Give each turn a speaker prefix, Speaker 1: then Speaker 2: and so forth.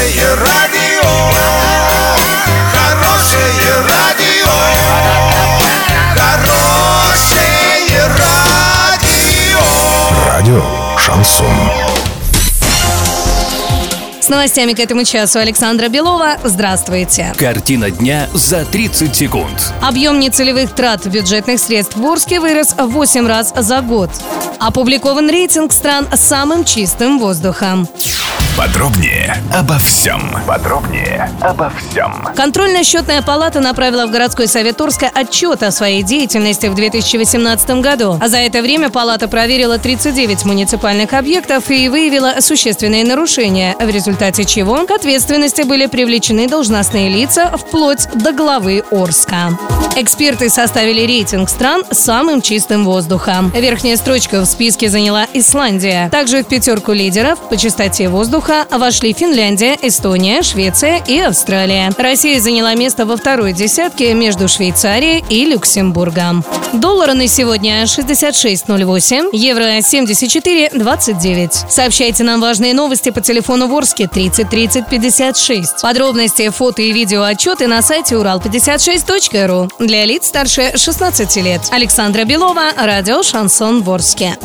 Speaker 1: Хорошее радио, хорошее радио, хорошее радио.
Speaker 2: Радио Шансон.
Speaker 3: С новостями к этому часу Александра Белова. Здравствуйте.
Speaker 4: Картина дня за 30 секунд.
Speaker 3: Объем нецелевых трат бюджетных средств в Орске вырос в 8 раз за год. Опубликован рейтинг стран с самым чистым воздухом.
Speaker 2: Подробнее обо всем. Подробнее обо всем.
Speaker 3: Контрольно-счетная палата направила в городской совет Орска отчет о своей деятельности в 2018 году. А за это время палата проверила 39 муниципальных объектов и выявила существенные нарушения, в результате чего к ответственности были привлечены должностные лица вплоть до главы Орска. Эксперты составили рейтинг стран с самым чистым воздухом. Верхняя строчка в списке заняла Исландия. Также в пятерку лидеров по чистоте воздуха вошли Финляндия, Эстония, Швеция и Австралия. Россия заняла место во второй десятке между Швейцарией и Люксембургом. Доллары на сегодня 66.08, евро 74.29. Сообщайте нам важные новости по телефону Ворске 30 30 56. Подробности, фото и видео отчеты на сайте урал56.ру. Для лиц старше 16 лет. Александра Белова, радио «Шансон Ворске».